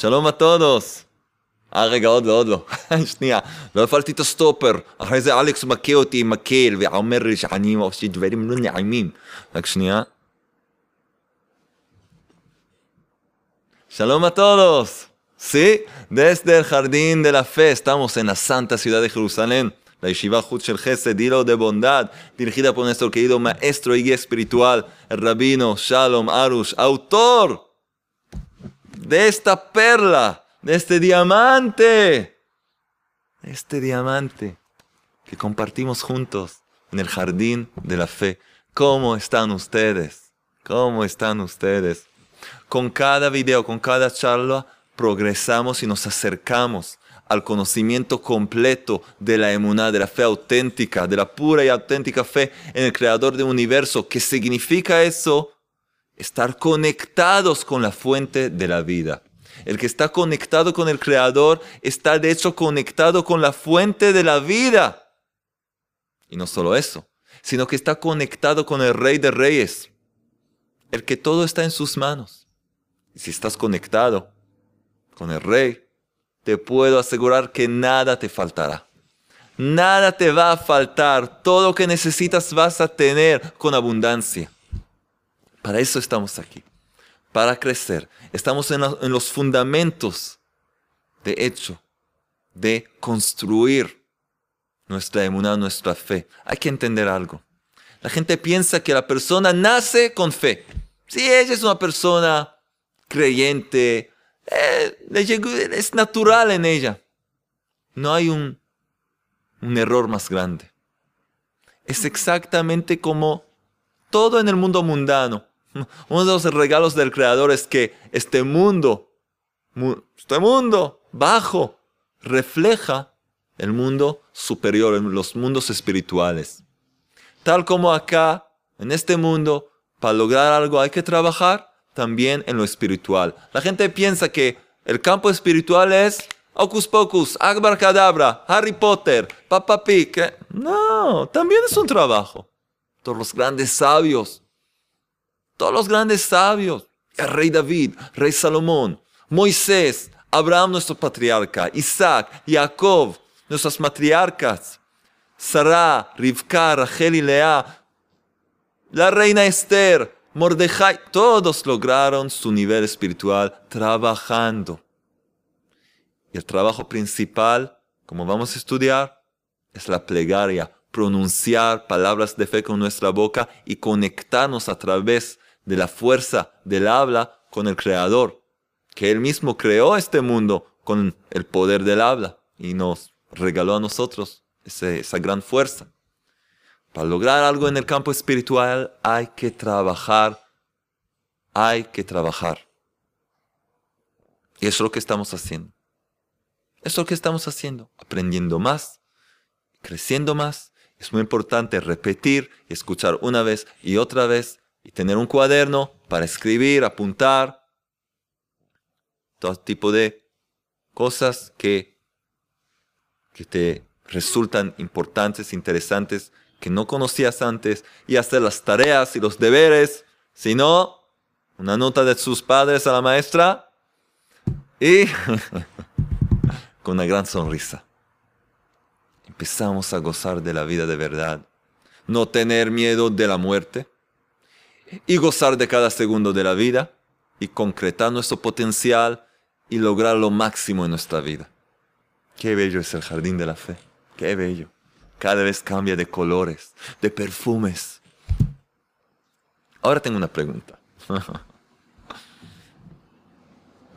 שלום a todos. אה, רגע, עוד לא, עוד לא. שנייה, לא הפעלתי את הסטופר. אחרי זה אלכס מכה אותי עם מקל, ואומר לי שאני עושה דברים לא נעימים. רק שנייה. Shalom a todos. Sí, desde el jardín de la fe estamos en la santa ciudad de Jerusalén, la Yeshiva Jud Shel Chesed, hilo de bondad, dirigida por nuestro querido maestro y guía espiritual, el rabino Shalom Arush, autor de esta perla, de este diamante, este diamante que compartimos juntos en el jardín de la fe. ¿Cómo están ustedes? ¿Cómo están ustedes? Con cada video, con cada charla, progresamos y nos acercamos al conocimiento completo de la emuná, de la fe auténtica, de la pura y auténtica fe en el creador del universo. ¿Qué significa eso? Estar conectados con la fuente de la vida. El que está conectado con el creador está de hecho conectado con la fuente de la vida. Y no solo eso, sino que está conectado con el rey de reyes, el que todo está en sus manos. Y si estás conectado con el rey, te puedo asegurar que nada te faltará. Nada te va a faltar. Todo lo que necesitas vas a tener con abundancia. Para eso estamos aquí. Para crecer. Estamos en, los fundamentos, de hecho, de construir nuestra emuná, nuestra fe. Hay que entender algo. La gente piensa que la persona nace con fe. Si ella es una persona creyente, eh, es natural en ella. No hay un, un error más grande. Es exactamente como todo en el mundo mundano. Uno de los regalos del Creador es que este mundo, este mundo bajo, refleja el mundo superior, los mundos espirituales. Tal como acá, en este mundo, para lograr algo hay que trabajar, también en lo espiritual. La gente piensa que el campo espiritual es Ocus Pocus, Akbar Kadabra, Harry Potter, Papa Pig. No, también es un trabajo. Todos los grandes sabios, todos los grandes sabios, el rey David, rey Salomón, Moisés, Abraham nuestro patriarca, Isaac, Jacob, nuestras matriarcas, Sarah, Rivka, Rachel y Lea, la reina Esther, Mordejai, todos lograron su nivel espiritual trabajando. Y el trabajo principal, como vamos a estudiar, es la plegaria, pronunciar palabras de fe con nuestra boca y conectarnos a través de la fuerza del habla con el Creador, que Él mismo creó este mundo con el poder del habla y nos regaló a nosotros esa gran fuerza. Para lograr algo en el campo espiritual hay que trabajar, hay que trabajar. Y eso es lo que estamos haciendo. Eso es lo que estamos haciendo, aprendiendo más, creciendo más. Es muy importante repetir escuchar una vez y otra vez y tener un cuaderno para escribir, apuntar, todo tipo de cosas que, que te resultan importantes, interesantes que no conocías antes y hacer las tareas y los deberes, sino una nota de sus padres a la maestra y con una gran sonrisa. Empezamos a gozar de la vida de verdad, no tener miedo de la muerte y gozar de cada segundo de la vida y concretar nuestro potencial y lograr lo máximo en nuestra vida. Qué bello es el jardín de la fe, qué bello cada vez cambia de colores, de perfumes. Ahora tengo una pregunta.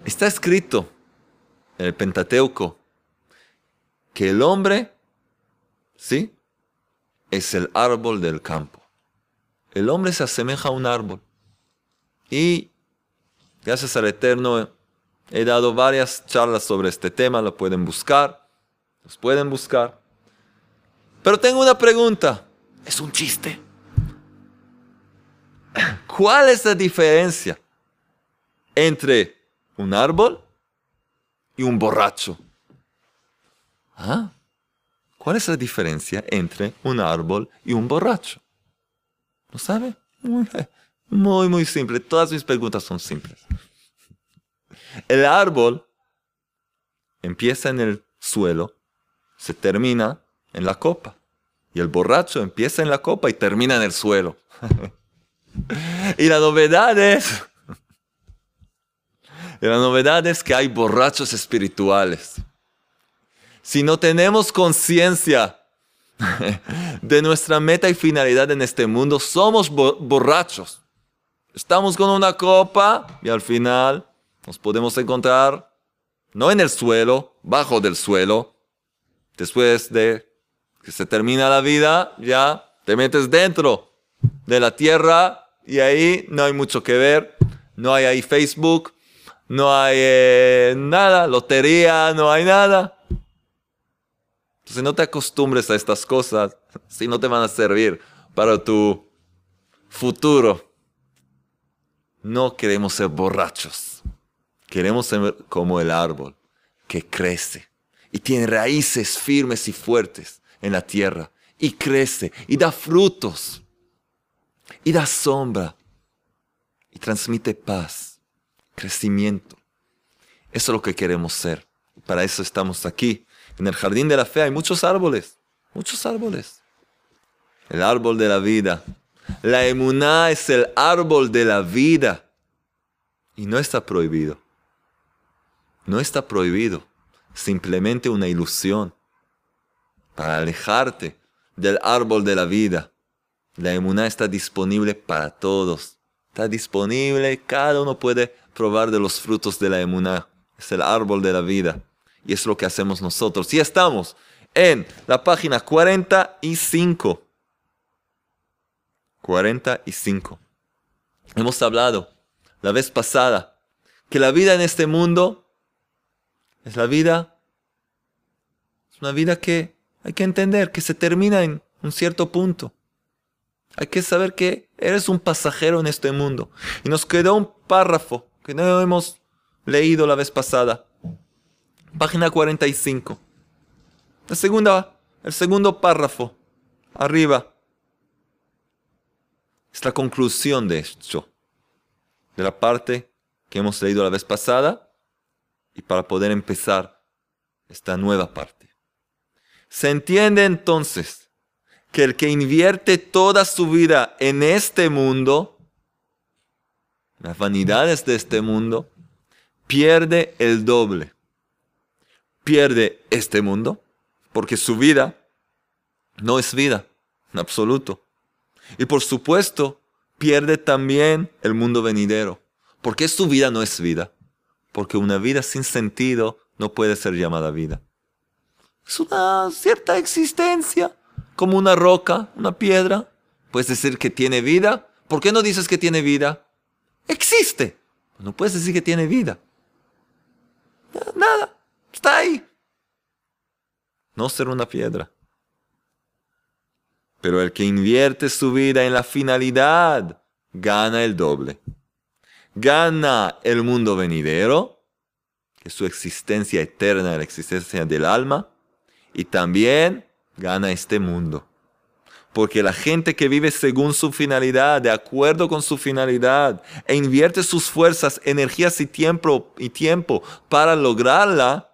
Está escrito en el Pentateuco que el hombre, ¿sí? Es el árbol del campo. El hombre se asemeja a un árbol. Y gracias al Eterno he dado varias charlas sobre este tema, lo pueden buscar, los pueden buscar. Pero tengo una pregunta. Es un chiste. ¿Cuál es la diferencia entre un árbol y un borracho? ¿Ah? ¿Cuál es la diferencia entre un árbol y un borracho? ¿No sabe? Muy, muy, muy simple. Todas mis preguntas son simples. El árbol empieza en el suelo, se termina en la copa. Y el borracho empieza en la copa y termina en el suelo. y la novedad es, la novedad es que hay borrachos espirituales. Si no tenemos conciencia de nuestra meta y finalidad en este mundo, somos borrachos. Estamos con una copa y al final nos podemos encontrar no en el suelo, bajo del suelo. Después de que se termina la vida, ya te metes dentro de la tierra y ahí no hay mucho que ver. No hay ahí Facebook, no hay eh, nada, lotería, no hay nada. Entonces no te acostumbres a estas cosas si no te van a servir para tu futuro. No queremos ser borrachos. Queremos ser como el árbol que crece y tiene raíces firmes y fuertes en la tierra y crece y da frutos y da sombra y transmite paz, crecimiento. Eso es lo que queremos ser. Para eso estamos aquí. En el jardín de la fe hay muchos árboles, muchos árboles. El árbol de la vida. La emuná es el árbol de la vida. Y no está prohibido. No está prohibido. Simplemente una ilusión. Para alejarte del árbol de la vida. La emuná está disponible para todos. Está disponible. Cada uno puede probar de los frutos de la emuná. Es el árbol de la vida. Y es lo que hacemos nosotros. Y estamos en la página 45. 45. Hemos hablado la vez pasada que la vida en este mundo es la vida, es una vida que hay que entender que se termina en un cierto punto. Hay que saber que eres un pasajero en este mundo. Y nos quedó un párrafo que no hemos leído la vez pasada. Página 45. La segunda, el segundo párrafo. Arriba. Es la conclusión de esto. De la parte que hemos leído la vez pasada. Y para poder empezar esta nueva parte. Se entiende entonces que el que invierte toda su vida en este mundo, las vanidades de este mundo, pierde el doble pierde este mundo, porque su vida no es vida, en absoluto. Y por supuesto, pierde también el mundo venidero. porque su vida no es vida? Porque una vida sin sentido no puede ser llamada vida. Es una cierta existencia, como una roca, una piedra. Puedes decir que tiene vida. ¿Por qué no dices que tiene vida? Existe. No puedes decir que tiene vida. Nada. Ahí. No ser una piedra. Pero el que invierte su vida en la finalidad gana el doble. Gana el mundo venidero, que es su existencia eterna, la existencia del alma, y también gana este mundo. Porque la gente que vive según su finalidad, de acuerdo con su finalidad, e invierte sus fuerzas, energías y tiempo, y tiempo para lograrla,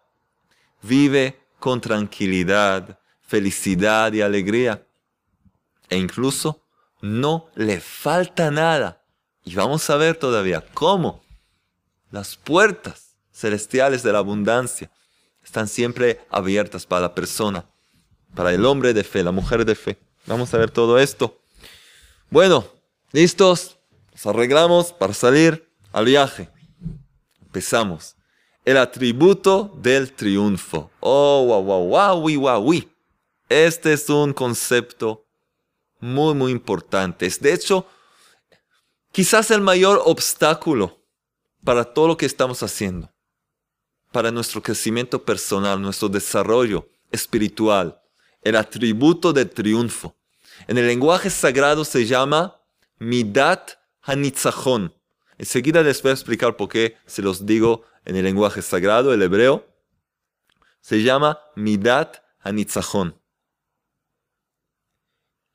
vive con tranquilidad, felicidad y alegría. E incluso no le falta nada. Y vamos a ver todavía cómo las puertas celestiales de la abundancia están siempre abiertas para la persona, para el hombre de fe, la mujer de fe. Vamos a ver todo esto. Bueno, listos, nos arreglamos para salir al viaje. Empezamos el atributo del triunfo. Oh, wow, wow, wow, wow, wow. Este es un concepto muy, muy importante. Es de hecho, quizás el mayor obstáculo para todo lo que estamos haciendo, para nuestro crecimiento personal, nuestro desarrollo espiritual, el atributo del triunfo. En el lenguaje sagrado se llama Midat Hanitzachon. Enseguida les voy a explicar por qué se los digo en el lenguaje sagrado, el hebreo, se llama Midat Hanitzachon.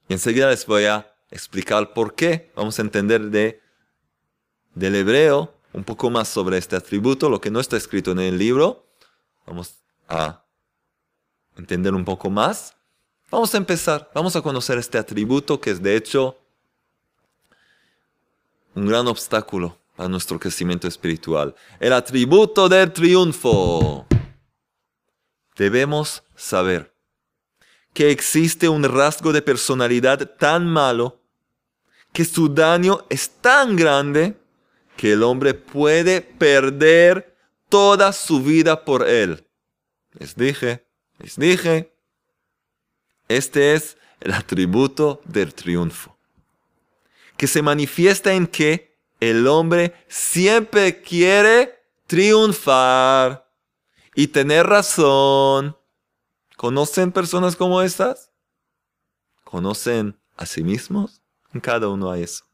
Y enseguida les voy a explicar por qué. Vamos a entender de, del hebreo un poco más sobre este atributo, lo que no está escrito en el libro. Vamos a entender un poco más. Vamos a empezar, vamos a conocer este atributo que es de hecho un gran obstáculo para nuestro crecimiento espiritual. El atributo del triunfo. Debemos saber que existe un rasgo de personalidad tan malo que su daño es tan grande que el hombre puede perder toda su vida por él. Les dije, les dije, este es el atributo del triunfo, que se manifiesta en que el hombre siempre quiere triunfar y tener razón. ¿Conocen personas como estas? ¿Conocen a sí mismos? Cada uno hay eso.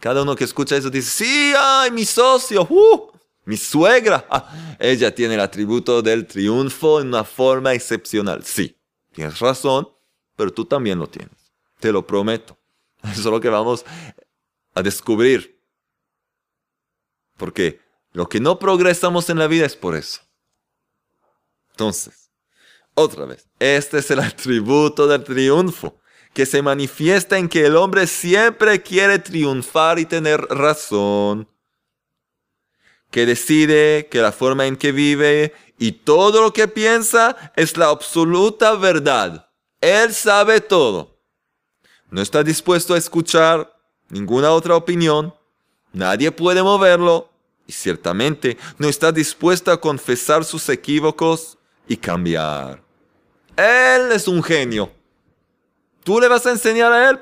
Cada uno que escucha eso dice, sí, ay, mi socio, uh, mi suegra, ah, ella tiene el atributo del triunfo en una forma excepcional. Sí, tienes razón, pero tú también lo tienes. Te lo prometo. Eso es lo que vamos a descubrir. Porque lo que no progresamos en la vida es por eso. Entonces, otra vez, este es el atributo del triunfo, que se manifiesta en que el hombre siempre quiere triunfar y tener razón, que decide que la forma en que vive y todo lo que piensa es la absoluta verdad. Él sabe todo. No está dispuesto a escuchar ninguna otra opinión, nadie puede moverlo y ciertamente no está dispuesto a confesar sus equívocos y cambiar. Él es un genio. Tú le vas a enseñar a él,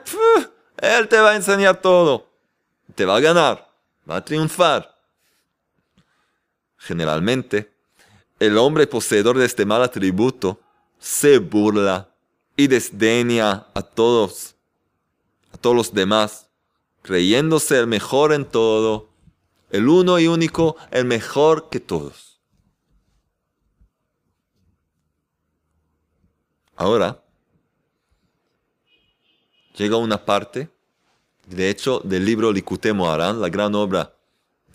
él te va a enseñar todo. Te va a ganar, va a triunfar. Generalmente, el hombre poseedor de este mal atributo se burla y desdeña a todos, a todos los demás creyéndose el mejor en todo, el uno y único, el mejor que todos. Ahora, llega una parte, de hecho, del libro Likute Moharan, la gran obra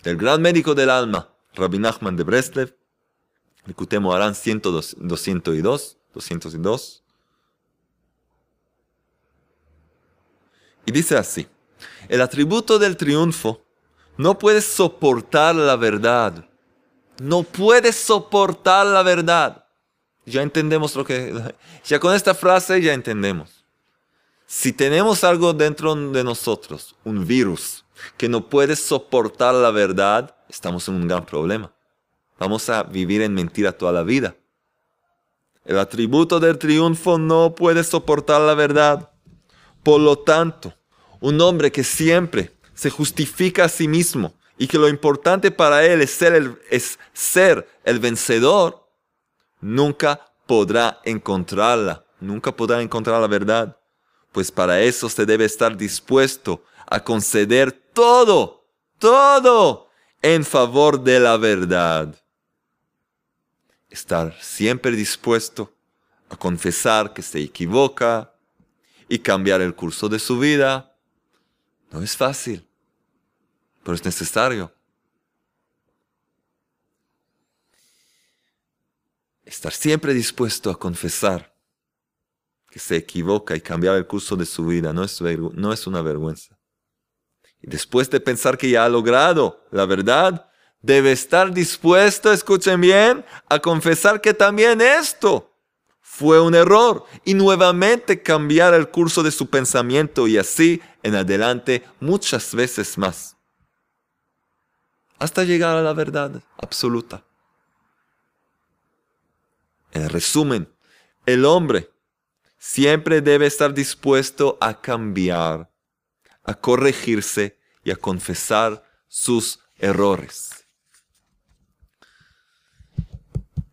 del gran médico del alma, Rabbi Nachman de Breslev, Likute Moharan 202, 202. Y dice así. El atributo del triunfo no puede soportar la verdad. No puede soportar la verdad. Ya entendemos lo que... Ya con esta frase ya entendemos. Si tenemos algo dentro de nosotros, un virus, que no puede soportar la verdad, estamos en un gran problema. Vamos a vivir en mentira toda la vida. El atributo del triunfo no puede soportar la verdad. Por lo tanto, un hombre que siempre se justifica a sí mismo y que lo importante para él es ser el, es ser el vencedor, nunca podrá encontrarla, nunca podrá encontrar la verdad. Pues para eso se debe estar dispuesto a conceder todo, todo en favor de la verdad. Estar siempre dispuesto a confesar que se equivoca y cambiar el curso de su vida no es fácil, pero es necesario. Estar siempre dispuesto a confesar que se equivoca y cambiar el curso de su vida no es, no es una vergüenza. Y después de pensar que ya ha logrado la verdad, debe estar dispuesto, escuchen bien, a confesar que también esto fue un error y nuevamente cambiar el curso de su pensamiento y así en adelante muchas veces más. Hasta llegar a la verdad absoluta. En resumen, el hombre siempre debe estar dispuesto a cambiar, a corregirse y a confesar sus errores.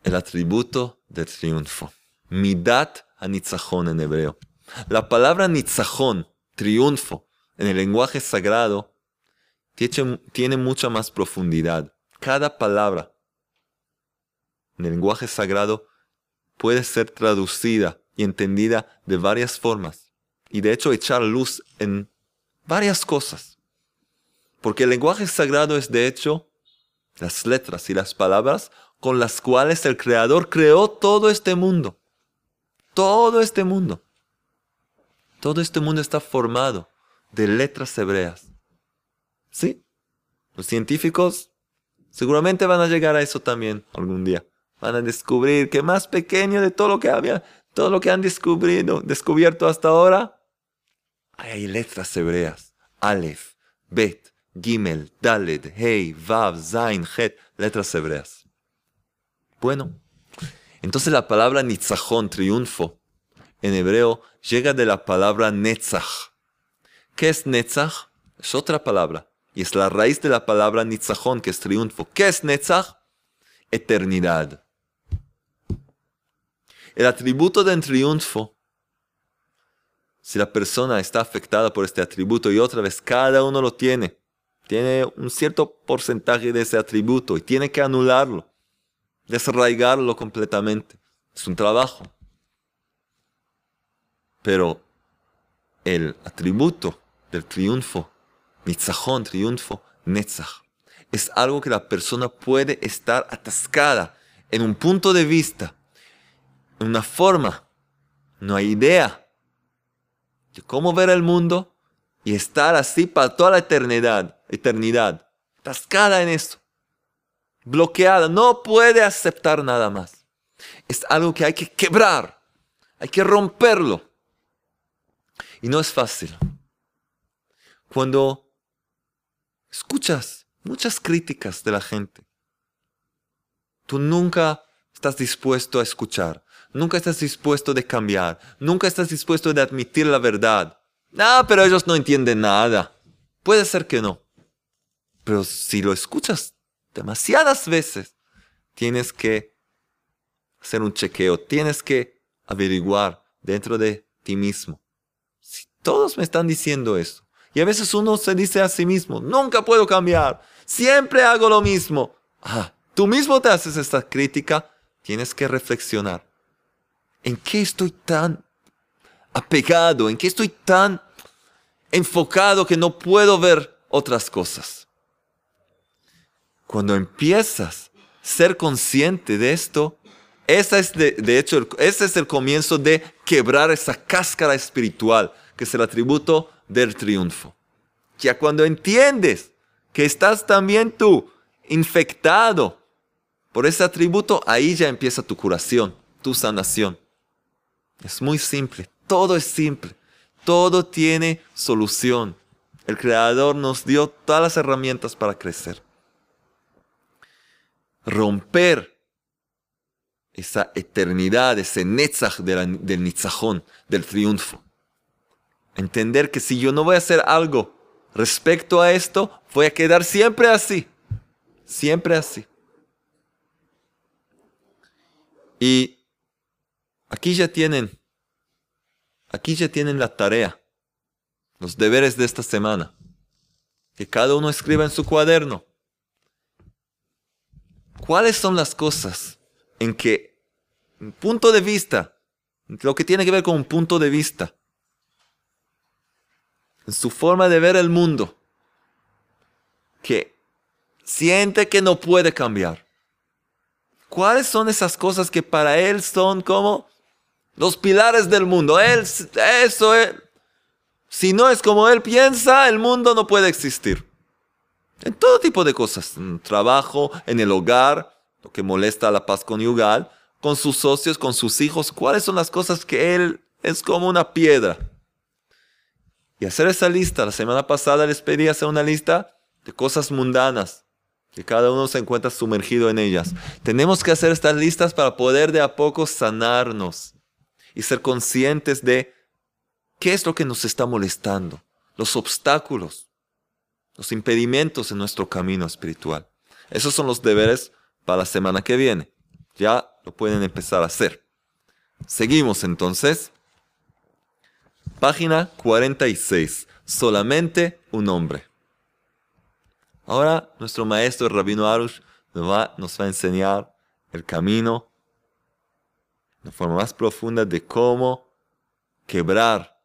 El atributo del triunfo. Midat anitzajón en hebreo. La palabra nitzajón, triunfo, en el lenguaje sagrado, tiene mucha más profundidad. Cada palabra en el lenguaje sagrado puede ser traducida y entendida de varias formas. Y de hecho echar luz en varias cosas. Porque el lenguaje sagrado es de hecho las letras y las palabras con las cuales el Creador creó todo este mundo. Todo este mundo. Todo este mundo está formado de letras hebreas. ¿Sí? Los científicos seguramente van a llegar a eso también algún día. Van a descubrir que más pequeño de todo lo que había, todo lo que han descubierto, hasta ahora, hay letras hebreas. Aleph, Bet, Gimel, Dalet, Hey, Vav, Zain, Het, letras hebreas. Bueno, entonces la palabra Nitzachon, triunfo, en hebreo llega de la palabra Netzach. ¿Qué es Netzach? Es otra palabra. Y es la raíz de la palabra Nitzachon, que es triunfo. ¿Qué es Netzach? Eternidad. El atributo del triunfo si la persona está afectada por este atributo y otra vez cada uno lo tiene, tiene un cierto porcentaje de ese atributo y tiene que anularlo, desarraigarlo completamente. Es un trabajo. Pero el atributo del triunfo, nitzajón, triunfo, netzach, es algo que la persona puede estar atascada en un punto de vista, en una forma, no hay idea de cómo ver el mundo y estar así para toda la eternidad, eternidad, atascada en esto, bloqueada, no puede aceptar nada más. Es algo que hay que quebrar, hay que romperlo. Y no es fácil. Cuando escuchas muchas críticas de la gente, tú nunca estás dispuesto a escuchar. Nunca estás dispuesto de cambiar. Nunca estás dispuesto de admitir la verdad. Ah, pero ellos no entienden nada. Puede ser que no. Pero si lo escuchas demasiadas veces, tienes que hacer un chequeo. Tienes que averiguar dentro de ti mismo. Todos me están diciendo eso. Y a veces uno se dice a sí mismo, nunca puedo cambiar. Siempre hago lo mismo. Ah, tú mismo te haces esta crítica. Tienes que reflexionar. ¿En qué estoy tan apegado? ¿En qué estoy tan enfocado que no puedo ver otras cosas? Cuando empiezas a ser consciente de esto, esa es de, hecho, ese es el comienzo de quebrar esa cáscara espiritual, que es el atributo del triunfo. Ya cuando entiendes que estás también tú infectado por ese atributo, ahí ya empieza tu curación, tu sanación. Es muy simple, todo es simple, todo tiene solución. El Creador nos dio todas las herramientas para crecer. Romper esa eternidad, ese netzach del nitzajón, del triunfo. Entender que si yo no voy a hacer algo respecto a esto, voy a quedar siempre así. Siempre así. Y Aquí ya tienen, aquí ya tienen la tarea, los deberes de esta semana. Que cada uno escriba en su cuaderno. ¿Cuáles son las cosas en que, un punto de vista, lo que tiene que ver con un punto de vista, en su forma de ver el mundo, que siente que no puede cambiar? ¿Cuáles son esas cosas que para él son como los pilares del mundo. Él, eso es. Si no es como él piensa, el mundo no puede existir. En todo tipo de cosas. En trabajo, en el hogar, lo que molesta a la paz conyugal, con sus socios, con sus hijos. ¿Cuáles son las cosas que él es como una piedra? Y hacer esa lista. La semana pasada les pedí hacer una lista de cosas mundanas. Que cada uno se encuentra sumergido en ellas. Tenemos que hacer estas listas para poder de a poco sanarnos y ser conscientes de qué es lo que nos está molestando, los obstáculos, los impedimentos en nuestro camino espiritual. Esos son los deberes para la semana que viene. Ya lo pueden empezar a hacer. Seguimos entonces. Página 46. Solamente un hombre. Ahora nuestro maestro Rabino Arush nos va, nos va a enseñar el camino una forma más profunda de cómo quebrar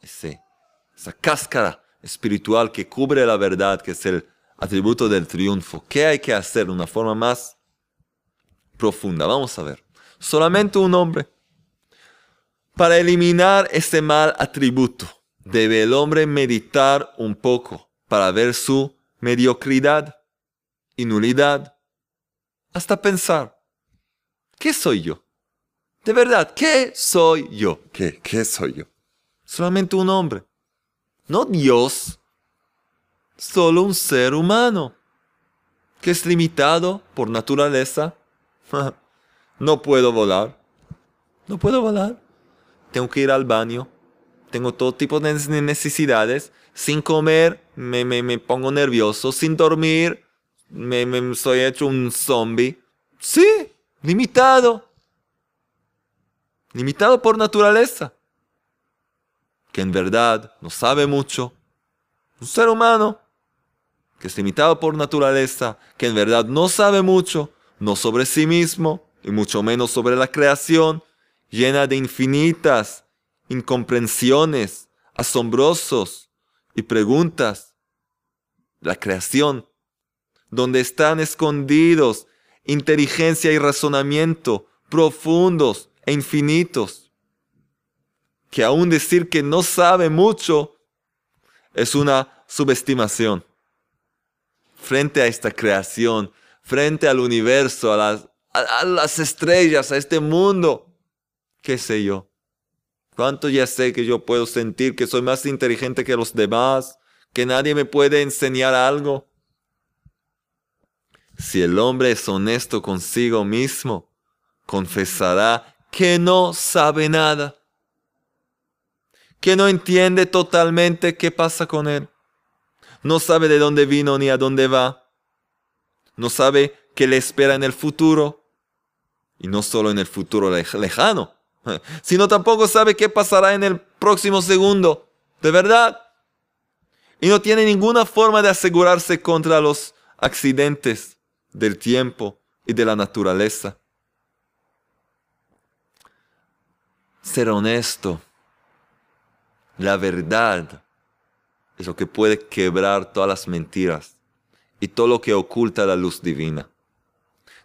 esa cáscara espiritual que cubre la verdad, que es el atributo del triunfo. ¿Qué hay que hacer de una forma más profunda? Vamos a ver. Solamente un hombre. Para eliminar ese mal atributo, debe el hombre meditar un poco para ver su mediocridad y nulidad. Hasta pensar, ¿qué soy yo? De verdad, ¿qué soy yo? ¿Qué, qué soy yo? Solamente un hombre. No Dios. Solo un ser humano. Que es limitado por naturaleza. no puedo volar. No puedo volar. Tengo que ir al baño. Tengo todo tipo de necesidades. Sin comer me, me, pongo nervioso. Sin dormir me, me soy hecho un zombie. Sí, limitado limitado por naturaleza, que en verdad no sabe mucho, un ser humano que es limitado por naturaleza, que en verdad no sabe mucho, no sobre sí mismo y mucho menos sobre la creación, llena de infinitas incomprensiones, asombrosos y preguntas. La creación, donde están escondidos inteligencia y razonamiento profundos e infinitos, que aún decir que no sabe mucho es una subestimación. Frente a esta creación, frente al universo, a las, a, las estrellas, a este mundo, qué sé yo. ¿Cuánto ya sé que yo puedo sentir que soy más inteligente que los demás, que nadie me puede enseñar algo? Si el hombre es honesto consigo mismo, confesará que no sabe nada, que no entiende totalmente qué pasa con él, no sabe de dónde vino ni a dónde va, no sabe qué le espera en el futuro, y no solo en el futuro lejano, sino tampoco sabe qué pasará en el próximo segundo, de verdad. Y no tiene ninguna forma de asegurarse contra los accidentes del tiempo y de la naturaleza. ser honesto. La verdad es lo que puede quebrar todas las mentiras y todo lo que oculta la luz divina.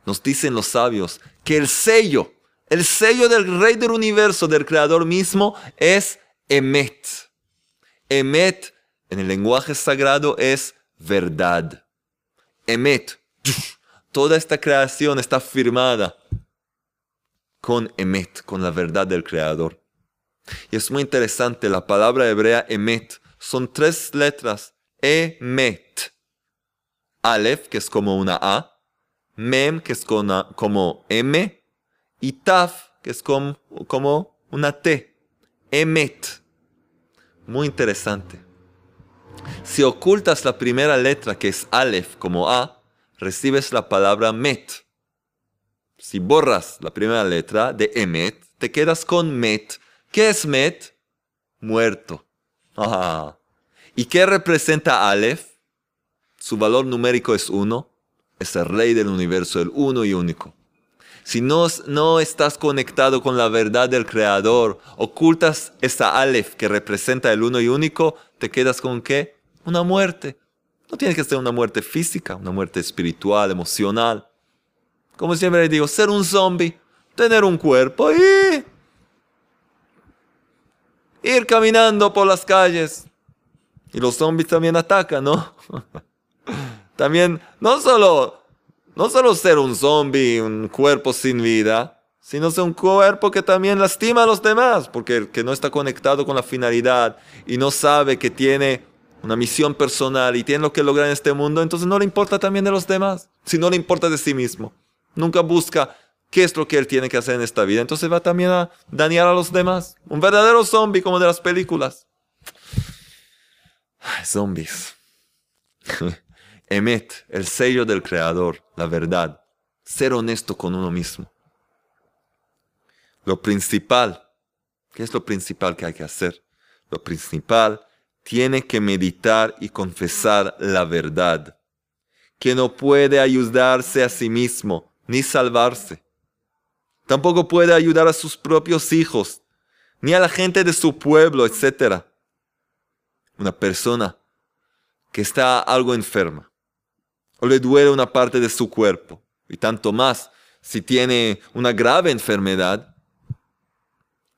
Nos dicen los sabios que el sello, el sello del rey del universo, del creador mismo, es Emet. Emet en el lenguaje sagrado es verdad. Emet. Toda esta creación está firmada con Emet, con la verdad del Creador. Y es muy interesante, la palabra hebrea Emet son tres letras, Emet. Aleph, que es como una A, Mem, que es como M, y Taf, que es como, como una T. Emet. Muy interesante. Si ocultas la primera letra, que es Aleph, como A, recibes la palabra Met si borras la primera letra de Emet, te quedas con Met. ¿Qué es Met? Muerto. ¿Y qué representa Aleph? Su valor numérico es uno. Es el rey del universo, el uno y único. Si no, no estás conectado con la verdad del Creador, ocultas esa Aleph que representa el uno y único, te quedas con qué? Una muerte. No tiene que ser una muerte física, una muerte espiritual, emocional como siempre digo, ser un zombie, tener un cuerpo y ir caminando por las calles. Y los zombies también atacan, ¿no? también, no solo, no solo ser un zombie, un cuerpo sin vida, sino ser un cuerpo que también lastima a los demás, porque el que no está conectado con la finalidad y no sabe que tiene una misión personal y tiene lo que lograr en este mundo, entonces no le importa también de los demás, si no le importa de sí mismo. Nunca busca qué es lo que él tiene que hacer en esta vida. Entonces va también a dañar a los demás. Un verdadero zombie como de las películas. zombies. Emet, el sello del creador, la verdad. Ser honesto con uno mismo. Lo principal, ¿qué es lo principal que hay que hacer? Lo principal, tiene que meditar y confesar la verdad, que no puede ayudarse a sí mismo, ni salvarse. Tampoco puede ayudar a sus propios hijos, ni a la gente de su pueblo, etc. Una persona que está algo enferma o le duele una parte de su cuerpo, y tanto más si tiene una grave enfermedad,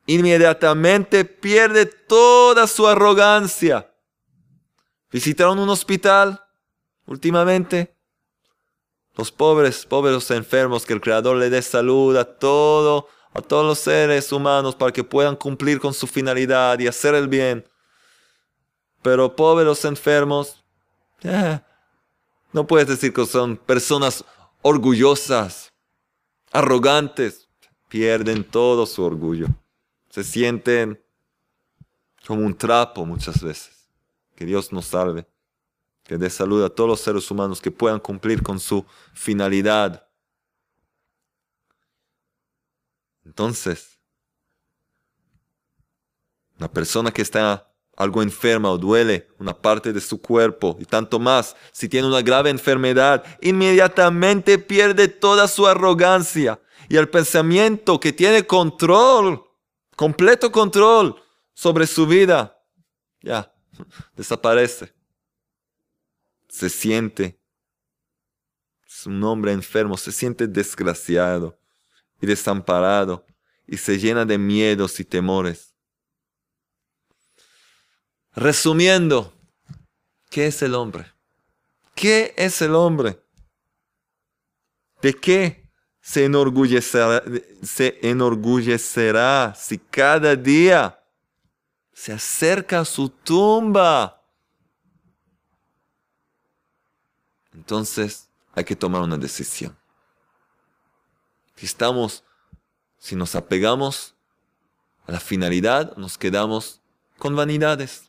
inmediatamente pierde toda su arrogancia. ¿Visitaron un hospital últimamente? Los pobres, pobres enfermos, que el Creador le dé salud a todo, a todos los seres humanos para que puedan cumplir con su finalidad y hacer el bien. Pero pobres enfermos, eh, no puedes decir que son personas orgullosas, arrogantes. Pierden todo su orgullo. Se sienten como un trapo muchas veces. Que Dios nos salve. Que dé salud a todos los seres humanos que puedan cumplir con su finalidad. Entonces, una persona que está algo enferma o duele una parte de su cuerpo y tanto más, si tiene una grave enfermedad, inmediatamente pierde toda su arrogancia y el pensamiento que tiene control, completo control sobre su vida, ya, desaparece. Se siente, es un hombre enfermo, se siente desgraciado y desamparado y se llena de miedos y temores. Resumiendo, ¿qué es el hombre? ¿Qué es el hombre? ¿De qué se enorgullecerá, si cada día se acerca a su tumba? Entonces hay que tomar una decisión. Si estamos, si nos apegamos a la finalidad, nos quedamos con vanidades.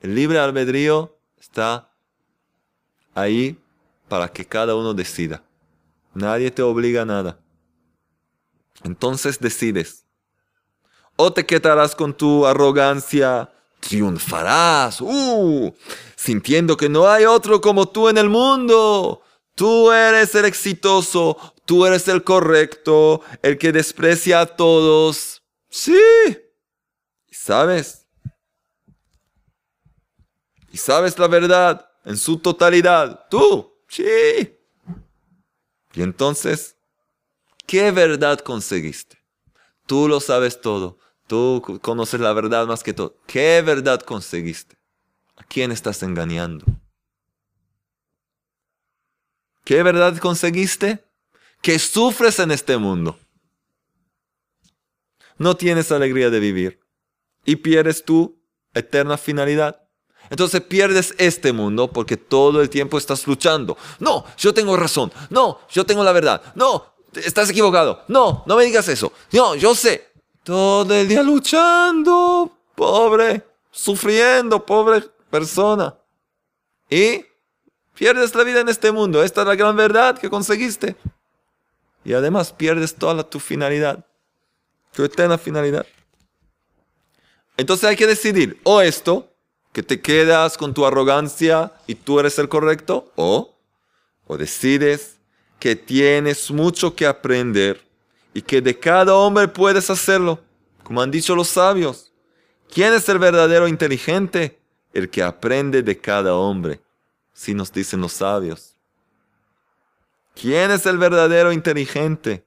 El libre albedrío está ahí para que cada uno decida. Nadie te obliga a nada. Entonces decides. O te quedarás con tu arrogancia, triunfarás, uh, sintiendo que no hay otro como tú en el mundo. Tú eres el exitoso, tú eres el correcto, el que desprecia a todos. Sí. ¿Sabes? Sabes la verdad en su totalidad. Tú, sí. Y entonces, ¿qué verdad conseguiste? Tú lo sabes todo. Tú conoces la verdad más que todo. ¿Qué verdad conseguiste? ¿A quién estás engañando? ¿Qué verdad conseguiste? Que sufres en este mundo. No tienes alegría de vivir y pierdes tu eterna finalidad. Entonces pierdes este mundo porque todo el tiempo estás luchando. No, yo tengo razón. No, yo tengo la verdad. No, estás equivocado. No, no me digas eso. No, yo sé. Todo el día luchando. Pobre, sufriendo, pobre persona. Y pierdes la vida en este mundo. Esta es la gran verdad que conseguiste. Y además pierdes toda tu finalidad. Tu eterna finalidad. Entonces hay que decidir o esto que te quedas con tu arrogancia y tú eres el correcto, o, o decides que tienes mucho que aprender y que de cada hombre puedes hacerlo, como han dicho los sabios. ¿Quién es el verdadero inteligente? El que aprende de cada hombre, si nos dicen los sabios. ¿Quién es el verdadero inteligente?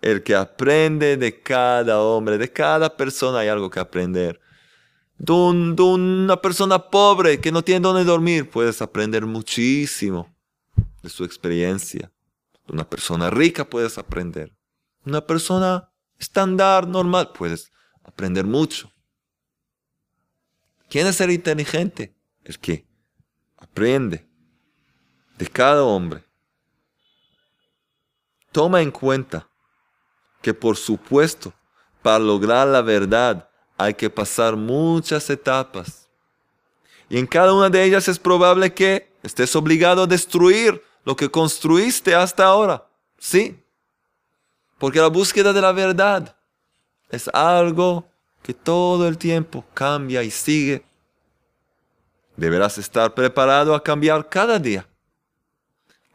El que aprende de cada hombre, de cada persona hay algo que aprender de, una persona pobre que no tiene dónde dormir, puedes aprender muchísimo de su experiencia. De una persona rica puedes aprender. Una persona estándar, normal, puedes aprender mucho. ¿Quién es el inteligente? El que aprende de cada hombre. Toma en cuenta que por supuesto, para lograr la verdad, hay que pasar muchas etapas. Y en cada una de ellas es probable que estés obligado a destruir lo que construiste hasta ahora. Sí. Porque la búsqueda de la verdad es algo que todo el tiempo cambia y sigue. Deberás estar preparado a cambiar cada día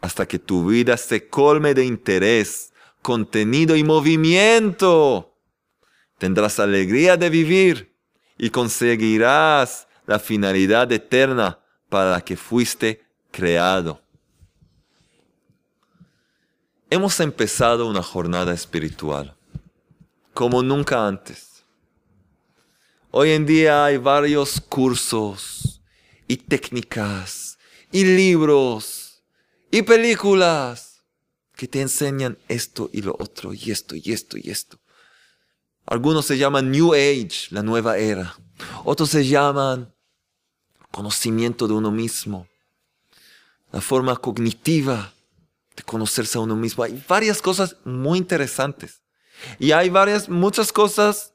hasta que tu vida se colme de interés, contenido y movimiento tendrás alegría de vivir y conseguirás la finalidad eterna para la que fuiste creado. Hemos empezado una jornada espiritual como nunca antes. Hoy en día hay varios cursos y técnicas y libros y películas que te enseñan esto y lo otro y esto y esto y esto. Algunos se llaman New Age, la nueva era. Otros se llaman conocimiento de uno mismo, la forma cognitiva de conocerse a uno mismo. Hay varias cosas muy interesantes. Y hay varias, muchas cosas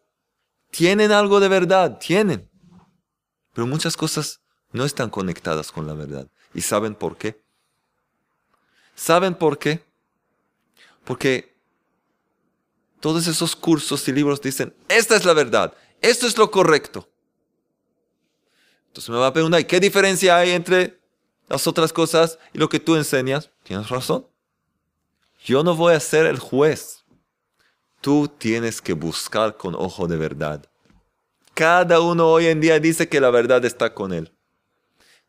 tienen algo de verdad, tienen. Pero muchas cosas no están conectadas con la verdad. ¿Y saben por qué? ¿Saben por qué? Porque todos esos cursos y libros dicen, esta es la verdad, esto es lo correcto. Entonces me va a preguntar, ¿qué diferencia hay entre las otras cosas y lo que tú enseñas? Tienes razón. Yo no voy a ser el juez. Tú tienes que buscar con ojo de verdad. Cada uno hoy en día dice que la verdad está con él.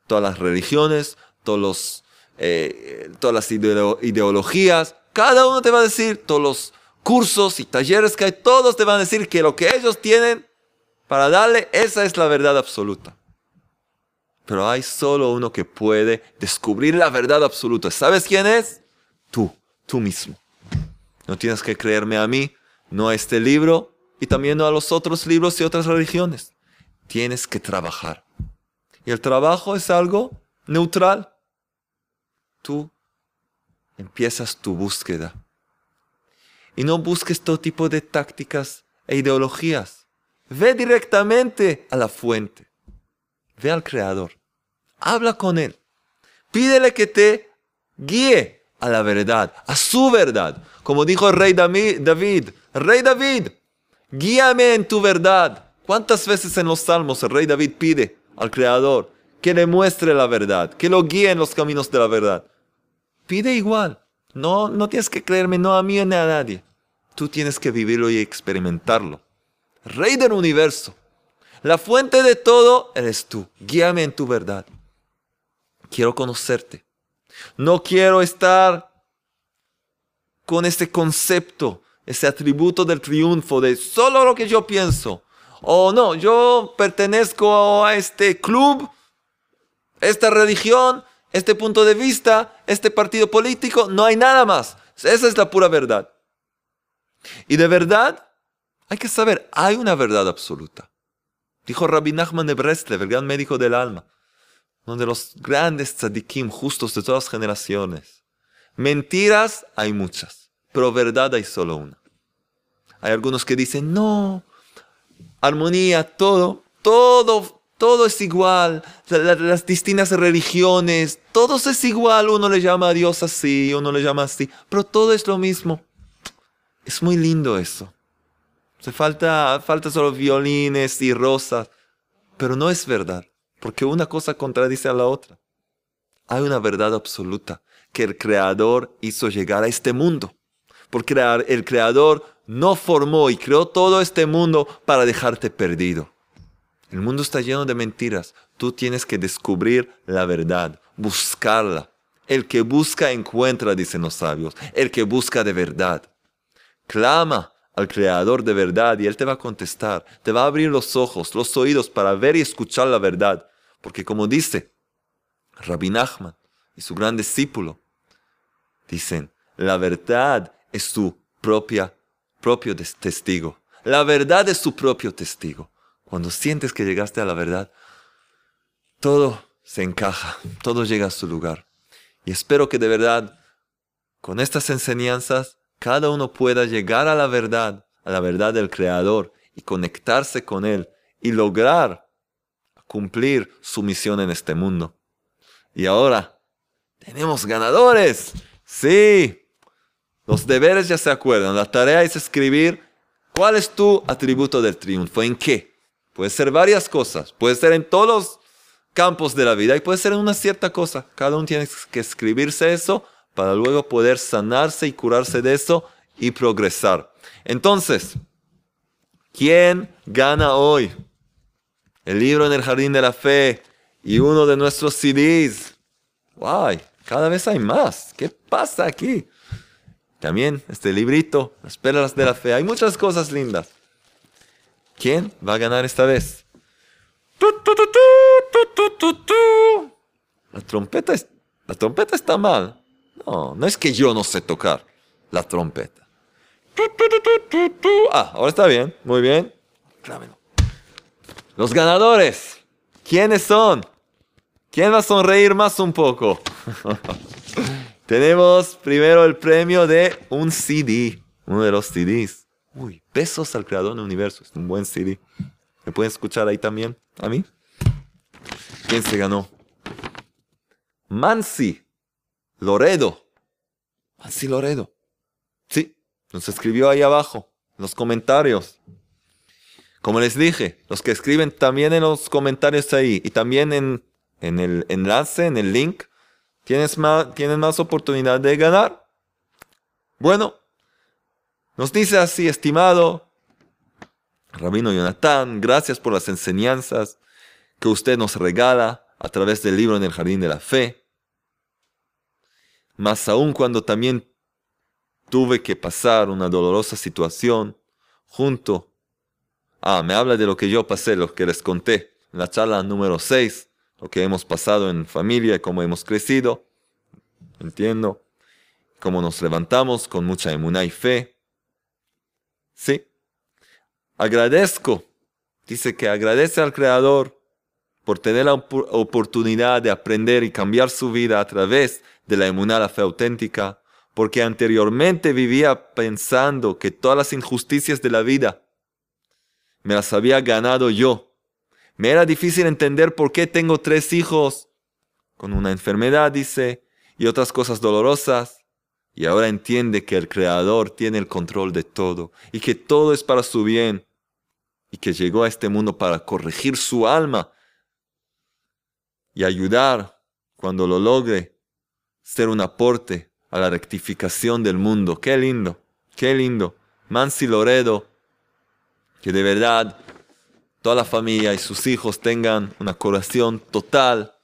Todas las religiones, todos eh, todas las ideologías, cada uno te va a decir, todos los cursos y talleres que hay, todos te van a decir que lo que ellos tienen para darle, esa es la verdad absoluta. Pero hay solo uno que puede descubrir la verdad absoluta. ¿Sabes quién es? Tú, tú mismo. No tienes que creerme a mí, no a este libro y también no a los otros libros y otras religiones. Tienes que trabajar. Y el trabajo es algo neutral. Tú empiezas tu búsqueda. Y no busques todo tipo de tácticas e ideologías. Ve directamente a la fuente. Ve al Creador habla con Él. Pídele que te guíe a la verdad, a su verdad. Como dijo el rey David, rey David, guíame en tu verdad. ¿Cuántas veces en los salmos el rey David pide al Creador que le muestre la verdad, que lo guíe en los caminos de la verdad? Pide igual. No, no tienes que creerme, no a mí ni a nadie. Tú tienes que vivirlo y experimentarlo. Rey del universo. La fuente de todo eres tú. Guíame en tu verdad. Quiero conocerte. No quiero estar con ese concepto, ese atributo del triunfo de solo lo que yo pienso. O no, yo pertenezco a este club, esta religión, este punto de vista, este partido político, no hay nada más. Esa es la pura verdad. Y de verdad, hay que saber, hay una verdad absoluta. Dijo Rabbi Nachman de Breslev, el gran médico del alma de los grandes tzadikim justos de todas las generaciones. Mentiras hay muchas, pero verdad hay solo una. Hay algunos que dicen, no, armonía, todo, todo, todo es igual, las distintas religiones, todo es igual, uno le llama a Dios así, uno le llama así, pero todo es lo mismo. Es muy lindo eso. Se falta, falta solo violines y rosas, pero no es verdad porque una cosa contradice a la otra. Hay una verdad absoluta que el Creador hizo llegar a este mundo. Porque el Creador no formó y creó todo este mundo para dejarte perdido. El mundo está lleno de mentiras. Tú tienes que descubrir la verdad, buscarla. El que busca encuentra, dicen los sabios. El que busca de verdad. Clama al Creador de verdad y Él te va a contestar. Te va a abrir los ojos, los oídos para ver y escuchar la verdad. Porque como dice Rabbi Nachman y su gran discípulo, dicen, la verdad es su propia, propio testigo. La verdad es su propio testigo. Cuando sientes que llegaste a la verdad, todo se encaja, todo llega a su lugar. Y espero que de verdad, con estas enseñanzas, cada uno pueda llegar a la verdad, a la verdad del Creador, y conectarse con Él, y lograr cumplir su misión en este mundo. Y ahora, tenemos ganadores. Sí, los deberes ya se acuerdan. La tarea es escribir cuál es tu atributo del triunfo, en qué. Puede ser varias cosas, puede ser en todos los campos de la vida y puede ser en una cierta cosa. Cada uno tiene que escribirse eso para luego poder sanarse y curarse de eso y progresar. Entonces, ¿quién gana hoy? el libro en el jardín de la fe y uno de nuestros CDs. ¡Guay! Cada vez hay más. ¿Qué pasa aquí? También este librito, Las perlas de la fe. Hay muchas cosas lindas. ¿Quién va a ganar esta vez? La trompeta, la trompeta está mal. No, es que yo no sé tocar la trompeta. Ah, ahora está bien, muy bien. Los ganadores. ¿Quiénes son? ¿Quién va a sonreír más un poco? Tenemos primero el premio de un CD, uno de los CDs. Uy, besos al creador del universo, es un buen CD. ¿Me pueden escuchar ahí también? ¿A mí? ¿Quién se ganó? Mansi Loredo. Mansi Loredo. Sí, nos escribió ahí abajo, en los comentarios. Como les dije, los que escriben también en los comentarios ahí y también en, en el enlace, en el link, tienes más, tienen más oportunidad de ganar. Bueno, nos dice así, estimado Rabino Jonathan, gracias por las enseñanzas que usted nos regala a través del libro en el Jardín de la Fe. Más aún cuando también tuve que pasar una dolorosa situación junto Ah, me habla de lo que yo pasé, lo que les conté en la charla número 6, lo que hemos pasado en familia, cómo hemos crecido. Entiendo. Cómo nos levantamos con mucha emuná y fe. Sí. Agradezco. Dice que agradece al Creador por tener la oportunidad de aprender y cambiar su vida a través de la emuná, la fe auténtica, porque anteriormente vivía pensando que todas las injusticias de la vida me las había ganado yo. Me era difícil entender por qué tengo tres hijos con una enfermedad, dice, y otras cosas dolorosas. Y ahora entiende que el Creador tiene el control de todo y que todo es para su bien y que llegó a este mundo para corregir su alma y ayudar cuando lo logre ser un aporte a la rectificación del mundo. Qué lindo, qué lindo. Mansi Loredo que de verdad toda la familia y sus hijos tengan una curación total.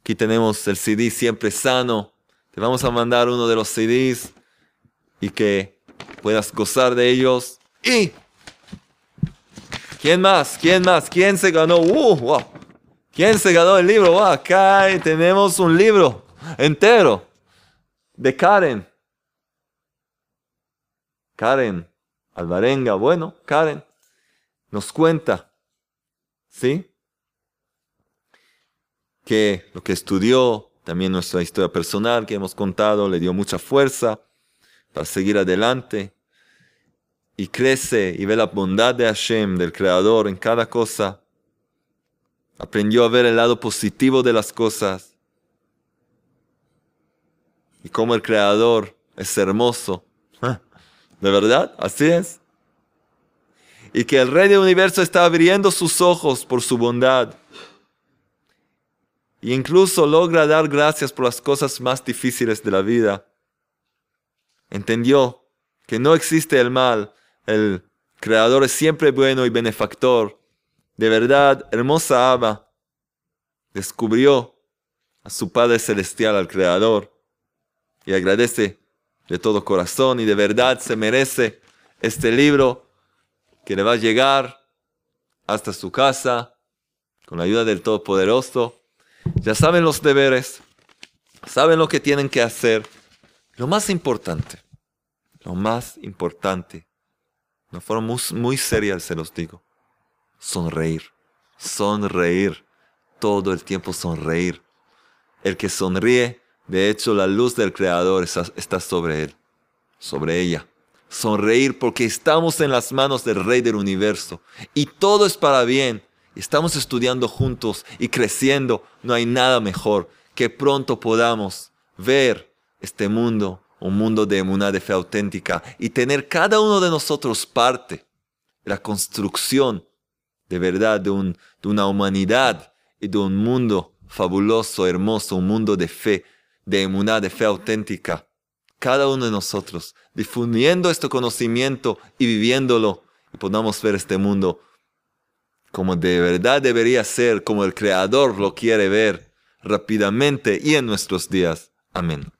Aquí tenemos el CD siempre sano. Te vamos a mandar uno de los CDs y que puedas gozar de ellos. Y ¿Quién más? ¿Quién más? ¿Quién se ganó? Uh, wow. ¿Quién se ganó el libro? Acá tenemos un libro entero de Karen. Karen, Alvarenga, bueno, Karen, nos cuenta, ¿sí? Que lo que estudió, también nuestra historia personal que hemos contado, le dio mucha fuerza para seguir adelante y crece y ve la bondad de Hashem, del Creador, en cada cosa. Aprendió a ver el lado positivo de las cosas y cómo el Creador es hermoso ¿De verdad? Así es. Y que el Rey del Universo está abriendo sus ojos por su bondad. E incluso logra dar gracias por las cosas más difíciles de la vida. Entendió que no existe el mal. El Creador es siempre bueno y benefactor. De verdad, hermosa Abba descubrió a su Padre Celestial, al Creador, y agradece de todo corazón y de verdad se merece este libro que le va a llegar hasta su casa con la ayuda del Todopoderoso. Ya saben los deberes, saben lo que tienen que hacer. Lo más importante, lo más importante, de forma muy, muy seria se los digo, sonreír, sonreír, todo el tiempo sonreír. El que sonríe de hecho, la luz del Creador está sobre él, sobre ella. Sonreír porque estamos en las manos del Rey del Universo y todo es para bien. Estamos estudiando juntos y creciendo. No hay nada mejor que pronto podamos ver este mundo, un mundo de emuná, de fe auténtica y tener cada uno de nosotros parte de la construcción de verdad de, un, de una humanidad y de un mundo fabuloso, hermoso, un mundo de fe de emuná, de fe auténtica. Cada uno de nosotros, difundiendo este conocimiento y viviéndolo, y podamos ver este mundo como de verdad debería ser, como el Creador lo quiere ver rápidamente y en nuestros días. Amén.